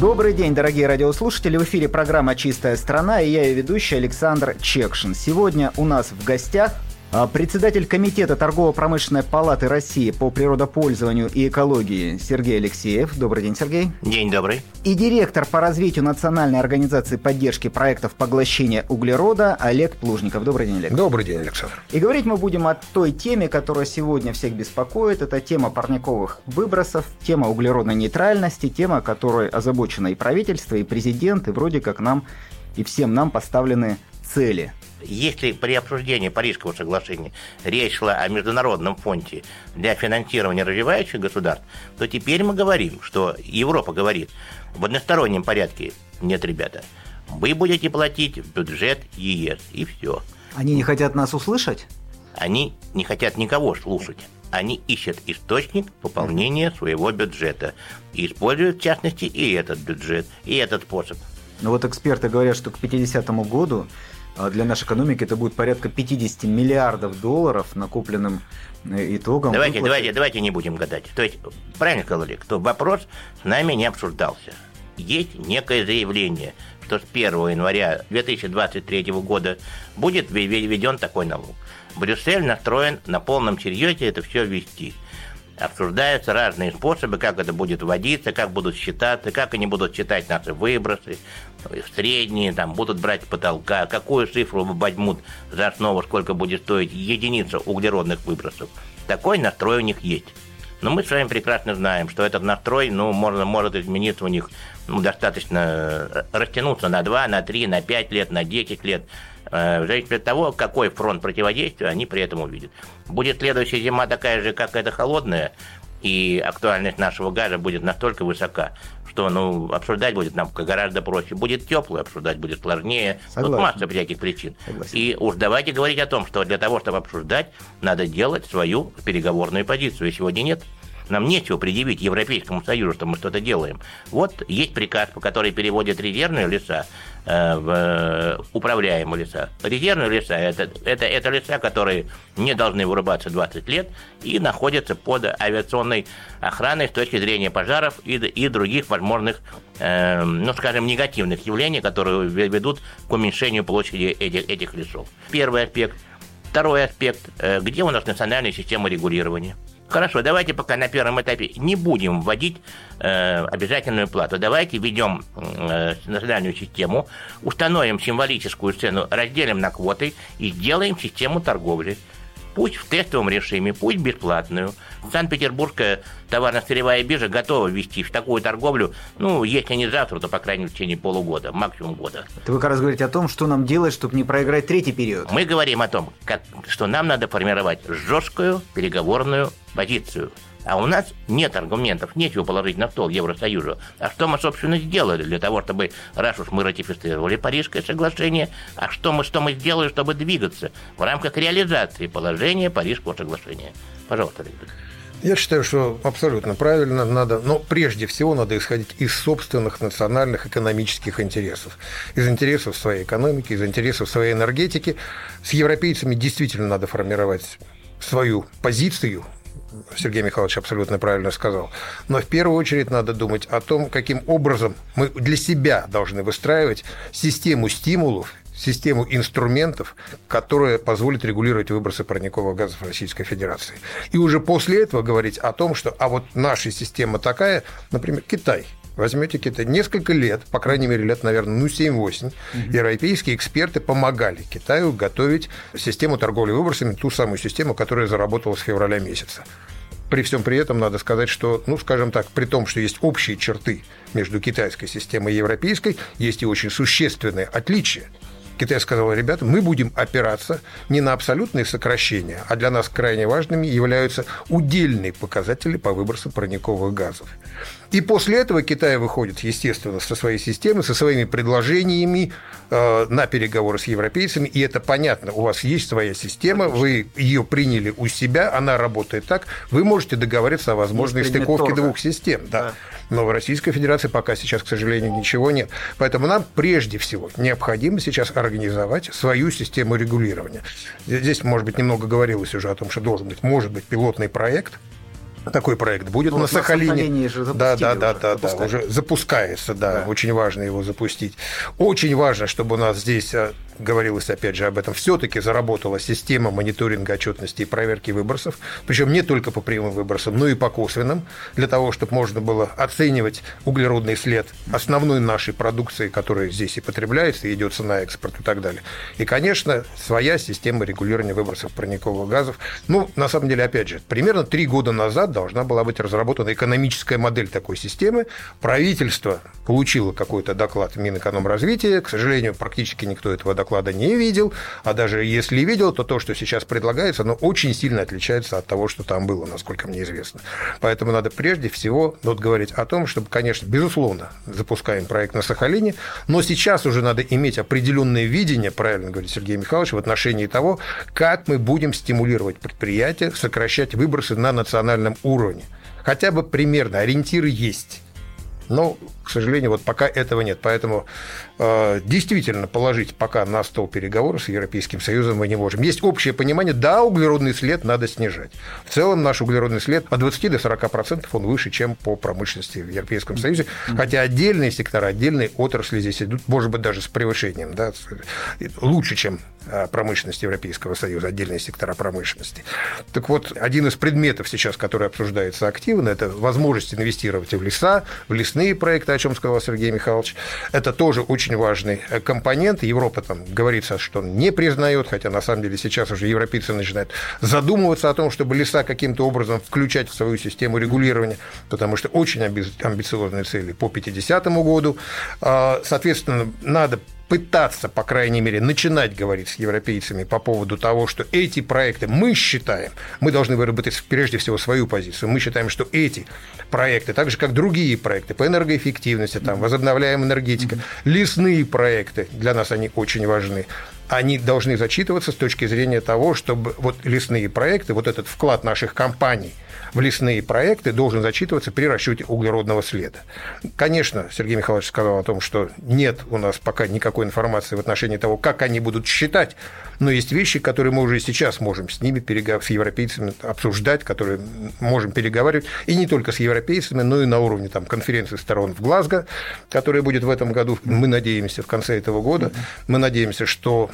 Добрый день, дорогие радиослушатели. В эфире программа «Чистая страна» и я ее ведущий Александр Чекшин. Сегодня у нас в гостях Председатель Комитета Торгово-промышленной палаты России по природопользованию и экологии Сергей Алексеев. Добрый день, Сергей. День добрый. И директор по развитию Национальной организации поддержки проектов поглощения углерода Олег Плужников. Добрый день, Олег. Добрый день, Александр. И говорить мы будем о той теме, которая сегодня всех беспокоит. Это тема парниковых выбросов, тема углеродной нейтральности, тема, которой озабочено и правительство, и президент, и вроде как нам и всем нам поставлены цели – если при обсуждении Парижского соглашения речь шла о международном фонде для финансирования развивающих государств, то теперь мы говорим, что Европа говорит, в одностороннем порядке нет, ребята, вы будете платить в бюджет ЕС, и все. Они не хотят нас услышать? Они не хотят никого слушать. Они ищут источник пополнения своего бюджета и используют, в частности, и этот бюджет, и этот способ. Но вот эксперты говорят, что к 50 году для нашей экономики это будет порядка 50 миллиардов долларов накопленным э, итогом. Давайте, выплаты. давайте, давайте не будем гадать. То есть, правильно сказали, кто вопрос с нами не обсуждался. Есть некое заявление, что с 1 января 2023 года будет введен такой налог. Брюссель настроен на полном серьезе это все ввести обсуждаются разные способы, как это будет вводиться, как будут считаться, как они будут считать наши выбросы, средние, там, будут брать потолка, какую цифру возьмут за основу, сколько будет стоить единица углеродных выбросов. Такой настрой у них есть. Но мы с вами прекрасно знаем, что этот настрой, ну, можно, может измениться у них ну, достаточно э, растянуться на 2, на 3, на 5 лет, на 10 лет. Э, в зависимости от того, какой фронт противодействия они при этом увидят. Будет следующая зима такая же, как эта холодная, и актуальность нашего газа будет настолько высока, что ну, обсуждать будет нам гораздо проще. Будет теплый, обсуждать будет сложнее. Согласен. Вот масса всяких причин. Согласен. И уж давайте говорить о том, что для того, чтобы обсуждать, надо делать свою переговорную позицию. И сегодня нет. Нам нечего предъявить Европейскому Союзу, что мы что-то делаем. Вот есть приказ, по которому переводят резервные леса э, в э, управляемые леса. Резервные леса это, это, это леса, которые не должны вырубаться 20 лет и находятся под авиационной охраной с точки зрения пожаров и, и других возможных, э, ну, скажем, негативных явлений, которые ведут к уменьшению площади этих, этих лесов. Первый аспект. Второй аспект. Э, где у нас национальная система регулирования? Хорошо, давайте пока на первом этапе не будем вводить э, обязательную плату. Давайте введем э, национальную систему, установим символическую цену, разделим на квоты и сделаем систему торговли пусть в тестовом режиме, пусть бесплатную. Санкт-Петербургская товарно-сырьевая биржа готова ввести в такую торговлю, ну, если не завтра, то, по крайней мере, в течение полугода, максимум года. Это вы как раз говорите о том, что нам делать, чтобы не проиграть третий период. Мы говорим о том, как, что нам надо формировать жесткую переговорную позицию – а у нас нет аргументов, нечего положить на стол Евросоюзу. А что мы, собственно, сделали для того, чтобы, раз уж мы ратифицировали Парижское соглашение, а что мы, что мы сделали, чтобы двигаться в рамках реализации положения Парижского соглашения? Пожалуйста, Виктор. Я считаю, что абсолютно правильно надо, но прежде всего надо исходить из собственных национальных экономических интересов. Из интересов своей экономики, из интересов своей энергетики. С европейцами действительно надо формировать свою позицию Сергей Михайлович абсолютно правильно сказал. Но в первую очередь надо думать о том, каким образом мы для себя должны выстраивать систему стимулов, систему инструментов, которая позволит регулировать выбросы парниковых газов Российской Федерации. И уже после этого говорить о том, что а вот наша система такая, например, Китай – Возьмете Китай. Несколько лет, по крайней мере, лет, наверное, ну, 7-8, угу. европейские эксперты помогали Китаю готовить систему торговли выбросами, ту самую систему, которая заработала с февраля месяца. При всем при этом надо сказать, что, ну, скажем так, при том, что есть общие черты между китайской системой и европейской, есть и очень существенные отличия. Китай сказал, ребята, мы будем опираться не на абсолютные сокращения, а для нас крайне важными являются удельные показатели по выбросу парниковых газов. И после этого Китай выходит, естественно, со своей системой, со своими предложениями э, на переговоры с европейцами, и это понятно. У вас есть своя система, вы ее приняли у себя, она работает так, вы можете договориться о возможной стыковке двух систем. Да. да. Но в Российской Федерации пока сейчас, к сожалению, ничего нет. Поэтому нам прежде всего необходимо сейчас организовать свою систему регулирования. Здесь, может быть, немного говорилось уже о том, что должен быть, может быть, пилотный проект – такой проект будет ну, на Сахалине. Сахалине же да, да, да, да, да, уже запускается, да, да, очень важно его запустить. Очень важно, чтобы у нас здесь а, говорилось опять же об этом, все-таки заработала система мониторинга отчетности и проверки выбросов, причем не только по прямым выбросам, но и по косвенным, для того, чтобы можно было оценивать углеродный след основной нашей продукции, которая здесь и потребляется, и идется на экспорт и так далее. И, конечно, своя система регулирования выбросов парниковых газов. Ну, на самом деле, опять же, примерно три года назад должна была быть разработана экономическая модель такой системы. Правительство получило какой-то доклад Минэкономразвития. К сожалению, практически никто этого доклада не видел, а даже если видел, то то, что сейчас предлагается, оно очень сильно отличается от того, что там было, насколько мне известно. Поэтому надо прежде всего вот говорить о том, чтобы, конечно, безусловно, запускаем проект на Сахалине, но сейчас уже надо иметь определенное видение, правильно говорит Сергей Михайлович, в отношении того, как мы будем стимулировать предприятия, сокращать выбросы на национальном уровне. Хотя бы примерно ориентиры есть. Но, к сожалению, вот пока этого нет. Поэтому э, действительно положить пока на стол переговоры с Европейским Союзом мы не можем. Есть общее понимание, да, углеродный след надо снижать. В целом наш углеродный след от 20 до 40% он выше, чем по промышленности в Европейском Союзе. Хотя отдельные сектора, отдельные отрасли здесь идут, может быть, даже с превышением, да, лучше, чем э, промышленность Европейского Союза, отдельные сектора промышленности. Так вот, один из предметов сейчас, который обсуждается активно, это возможность инвестировать в леса, в лесные проекты, чем сказал Сергей Михайлович. Это тоже очень важный э, компонент. Европа там говорится, что не признает, хотя на самом деле сейчас уже европейцы начинают задумываться о том, чтобы леса каким-то образом включать в свою систему регулирования, потому что очень амбициозные цели по 50 году. А, соответственно, надо пытаться, по крайней мере, начинать говорить с европейцами по поводу того, что эти проекты мы считаем, мы должны выработать прежде всего свою позицию. Мы считаем, что эти проекты, так же как другие проекты по энергоэффективности, там, возобновляемая энергетика, лесные проекты, для нас они очень важны они должны зачитываться с точки зрения того, чтобы вот лесные проекты, вот этот вклад наших компаний – в лесные проекты должен зачитываться при расчете углеродного следа. Конечно, Сергей Михайлович сказал о том, что нет у нас пока никакой информации в отношении того, как они будут считать, но есть вещи, которые мы уже сейчас можем с ними, с европейцами обсуждать, которые можем переговаривать, и не только с европейцами, но и на уровне там, конференции сторон в Глазго, которая будет в этом году, мы надеемся, в конце этого года. Мы надеемся, что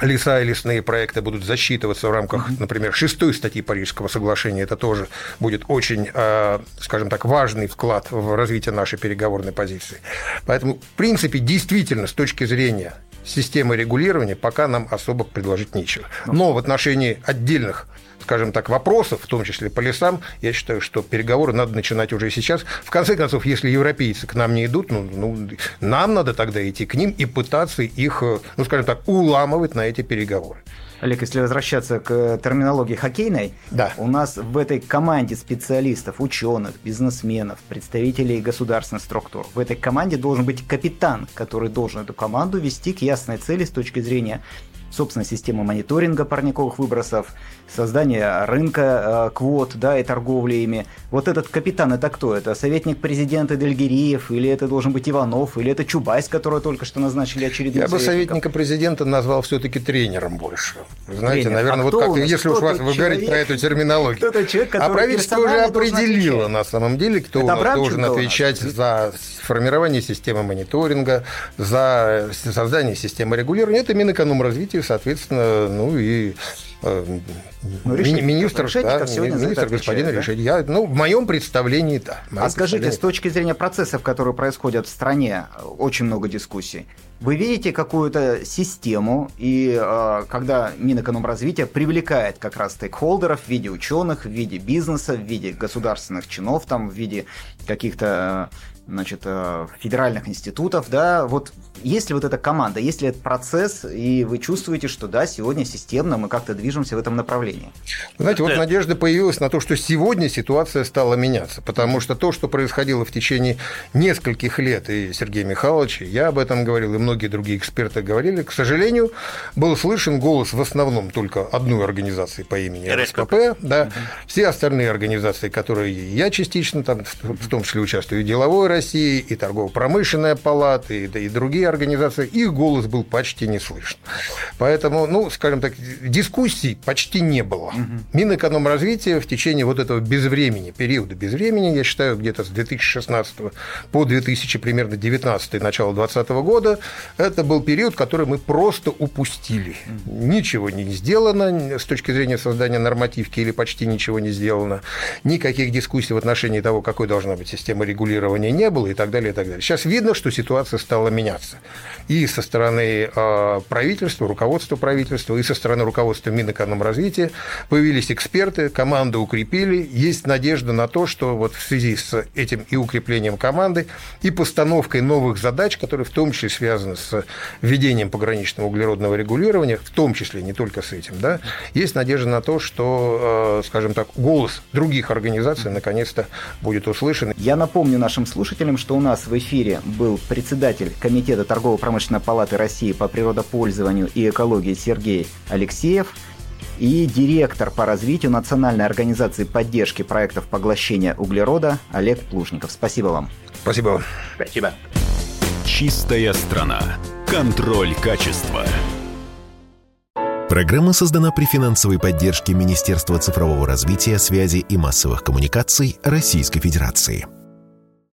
леса и лесные проекты будут засчитываться в рамках, например, шестой статьи Парижского соглашения. Это тоже будет очень, э, скажем так, важный вклад в развитие нашей переговорной позиции. Поэтому, в принципе, действительно, с точки зрения системы регулирования пока нам особо предложить нечего. Но в отношении отдельных скажем так, вопросов, в том числе по лесам, я считаю, что переговоры надо начинать уже сейчас. В конце концов, если европейцы к нам не идут, ну, ну, нам надо тогда идти к ним и пытаться их, ну, скажем так, уламывать на эти переговоры. Олег, если возвращаться к терминологии хоккейной, да. у нас в этой команде специалистов, ученых, бизнесменов, представителей государственных структур, в этой команде должен быть капитан, который должен эту команду вести к ясной цели с точки зрения собственной системы мониторинга парниковых выбросов, создание рынка э, квот, да, и торговли ими. Вот этот капитан, это кто? Это советник президента Дельгириев, или это должен быть Иванов, или это Чубайс, которого только что назначили очередным Я бы советника президента назвал все-таки тренером больше. Знаете, Тренер. наверное, а вот как если уж вы говорите про эту терминологию. Человек, а правительство уже определило на самом деле, кто это у нас должен отвечать за формирование системы мониторинга, за создание системы регулирования. Это Минэкономразвития, соответственно, ну и Э, ну, решить, министр, да, министр господин да? решить. Я, ну, в моем представлении, да. А скажите, с точки зрения процессов, которые происходят в стране, очень много дискуссий. Вы видите какую-то систему, и э, когда Минэкономразвития привлекает как раз стейкхолдеров в виде ученых, в виде бизнеса, в виде государственных чинов, там, в виде каких-то значит, э, федеральных институтов, да, вот есть ли вот эта команда, есть ли этот процесс, и вы чувствуете, что да, сегодня системно мы как-то движемся в этом направлении? Знаете, вот надежда появилась на то, что сегодня ситуация стала меняться, потому что то, что происходило в течение нескольких лет, и Сергей Михайлович, и я об этом говорил, и многие другие эксперты говорили, к сожалению, был слышен голос в основном только одной организации по имени РСКП, да, все остальные организации, которые я частично там, в том числе участвую, и Деловой России, и Торгово-промышленная палата, и, и другие организации, их голос был почти не слышен. Поэтому, ну, скажем так, дискуссий почти не было. Угу. Минэкономразвитие в течение вот этого безвремени, периода безвремени, я считаю, где-то с 2016 по 2000, примерно 19 начало 2020 года, это был период, который мы просто упустили. Ничего не сделано с точки зрения создания нормативки или почти ничего не сделано. Никаких дискуссий в отношении того, какой должна быть система регулирования не было и так далее, и так далее. Сейчас видно, что ситуация стала меняться. И со стороны а, правительства, руководства правительства, и со стороны руководства Минэкономразвития появились эксперты, команду укрепили. Есть надежда на то, что вот в связи с этим и укреплением команды, и постановкой новых задач, которые в том числе связаны с введением пограничного углеродного регулирования, в том числе не только с этим, да, есть надежда на то, что, а, скажем так, голос других организаций наконец-то будет услышан. Я напомню нашим слушателям, что у нас в эфире был председатель Комитета торгово-промышленной палаты России по природопользованию и экологии Сергей Алексеев и директор по развитию Национальной организации поддержки проектов поглощения углерода Олег Плужников. Спасибо вам. Спасибо вам. Спасибо. Чистая страна. Контроль качества. Программа создана при финансовой поддержке Министерства цифрового развития, связи и массовых коммуникаций Российской Федерации.